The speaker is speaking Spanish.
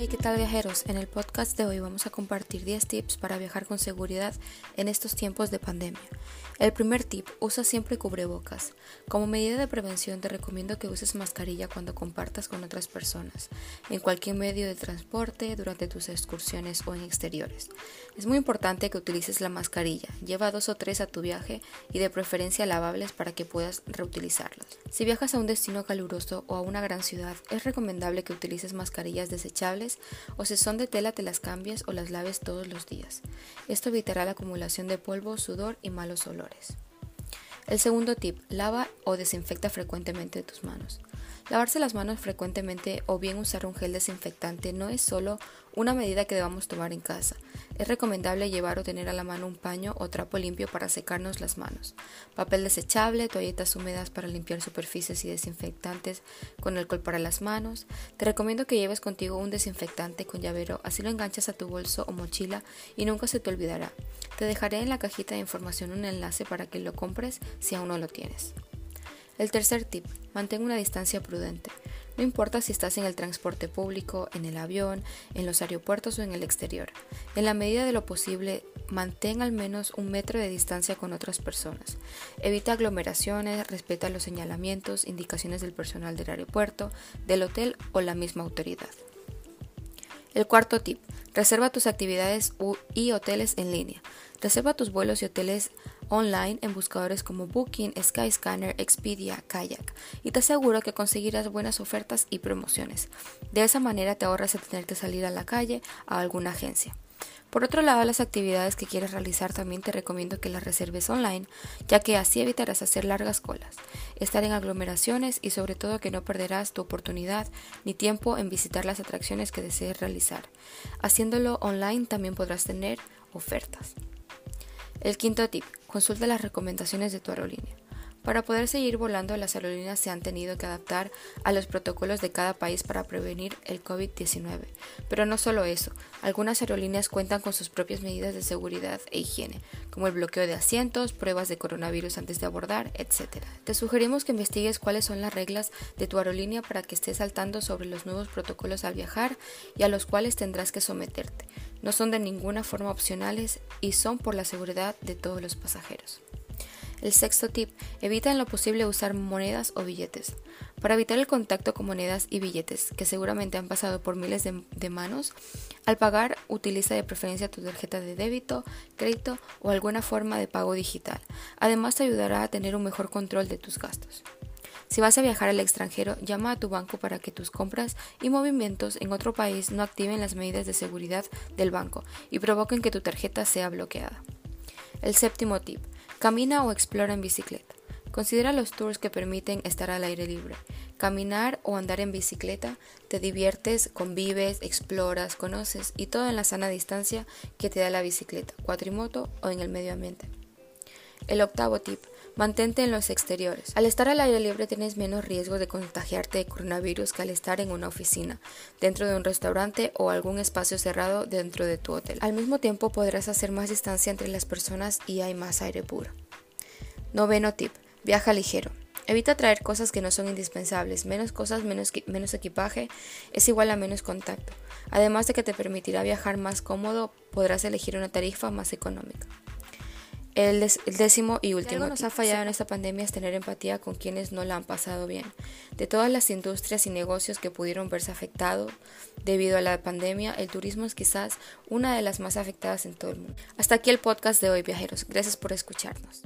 Hey, ¿qué tal viajeros? En el podcast de hoy vamos a compartir 10 tips para viajar con seguridad en estos tiempos de pandemia. El primer tip, usa siempre cubrebocas. Como medida de prevención te recomiendo que uses mascarilla cuando compartas con otras personas, en cualquier medio de transporte, durante tus excursiones o en exteriores. Es muy importante que utilices la mascarilla, lleva dos o tres a tu viaje y de preferencia lavables para que puedas reutilizarlas. Si viajas a un destino caluroso o a una gran ciudad, es recomendable que utilices mascarillas desechables o si son de tela te las cambies o las laves todos los días. Esto evitará la acumulación de polvo, sudor y malos olores. El segundo tip, lava o desinfecta frecuentemente tus manos. Lavarse las manos frecuentemente o bien usar un gel desinfectante no es solo una medida que debamos tomar en casa. Es recomendable llevar o tener a la mano un paño o trapo limpio para secarnos las manos, papel desechable, toallitas húmedas para limpiar superficies y desinfectantes con alcohol para las manos. Te recomiendo que lleves contigo un desinfectante con llavero, así lo enganchas a tu bolso o mochila y nunca se te olvidará. Te dejaré en la cajita de información un enlace para que lo compres si aún no lo tienes. El tercer tip, mantén una distancia prudente. No importa si estás en el transporte público, en el avión, en los aeropuertos o en el exterior. En la medida de lo posible, mantén al menos un metro de distancia con otras personas. Evita aglomeraciones, respeta los señalamientos, indicaciones del personal del aeropuerto, del hotel o la misma autoridad. El cuarto tip, reserva tus actividades y hoteles en línea. Reserva tus vuelos y hoteles online en buscadores como Booking, Skyscanner, Expedia, Kayak y te aseguro que conseguirás buenas ofertas y promociones. De esa manera te ahorras el tener que salir a la calle a alguna agencia. Por otro lado, las actividades que quieres realizar también te recomiendo que las reserves online, ya que así evitarás hacer largas colas, estar en aglomeraciones y sobre todo que no perderás tu oportunidad ni tiempo en visitar las atracciones que desees realizar. Haciéndolo online también podrás tener ofertas. El quinto tip, consulta las recomendaciones de tu aerolínea. Para poder seguir volando, las aerolíneas se han tenido que adaptar a los protocolos de cada país para prevenir el COVID-19. Pero no solo eso, algunas aerolíneas cuentan con sus propias medidas de seguridad e higiene, como el bloqueo de asientos, pruebas de coronavirus antes de abordar, etc. Te sugerimos que investigues cuáles son las reglas de tu aerolínea para que estés saltando sobre los nuevos protocolos al viajar y a los cuales tendrás que someterte no son de ninguna forma opcionales y son por la seguridad de todos los pasajeros. El sexto tip, evita en lo posible usar monedas o billetes. Para evitar el contacto con monedas y billetes, que seguramente han pasado por miles de, manos, al pagar utiliza de preferencia tu tarjeta de débito, crédito o alguna forma de pago digital. Además te ayudará a tener un mejor control de tus gastos. Si vas a viajar al extranjero, llama a tu banco para que tus compras y movimientos en otro país no activen las medidas de seguridad del banco y provoquen que tu tarjeta sea bloqueada. El séptimo tip. Camina o explora en bicicleta. Considera los tours que permiten estar al aire libre. Caminar o andar en bicicleta, te diviertes, convives, exploras, conoces y todo en la sana distancia que te da la bicicleta, cuatrimoto o en el medio ambiente. El octavo tip. Mantente en los exteriores. Al estar al aire libre tienes menos riesgo de contagiarte de coronavirus que al estar en una oficina, dentro de un restaurante o algún espacio cerrado dentro de tu hotel. Al mismo tiempo podrás hacer más distancia entre las personas y hay más aire puro. Noveno tip. Viaja ligero. Evita traer cosas que no son indispensables. Menos cosas, menos, menos equipaje es igual a menos contacto. Además de que te permitirá viajar más cómodo, podrás elegir una tarifa más económica. El, décimo y último. Algo nos ha fallado en esta pandemia es tener empatía con quienes no la han pasado bien. De todas las industrias y negocios que pudieron verse afectados debido a la pandemia, el turismo es quizás una de las más afectadas en todo el mundo. Hasta aquí el podcast de hoy, viajeros. Gracias por escucharnos.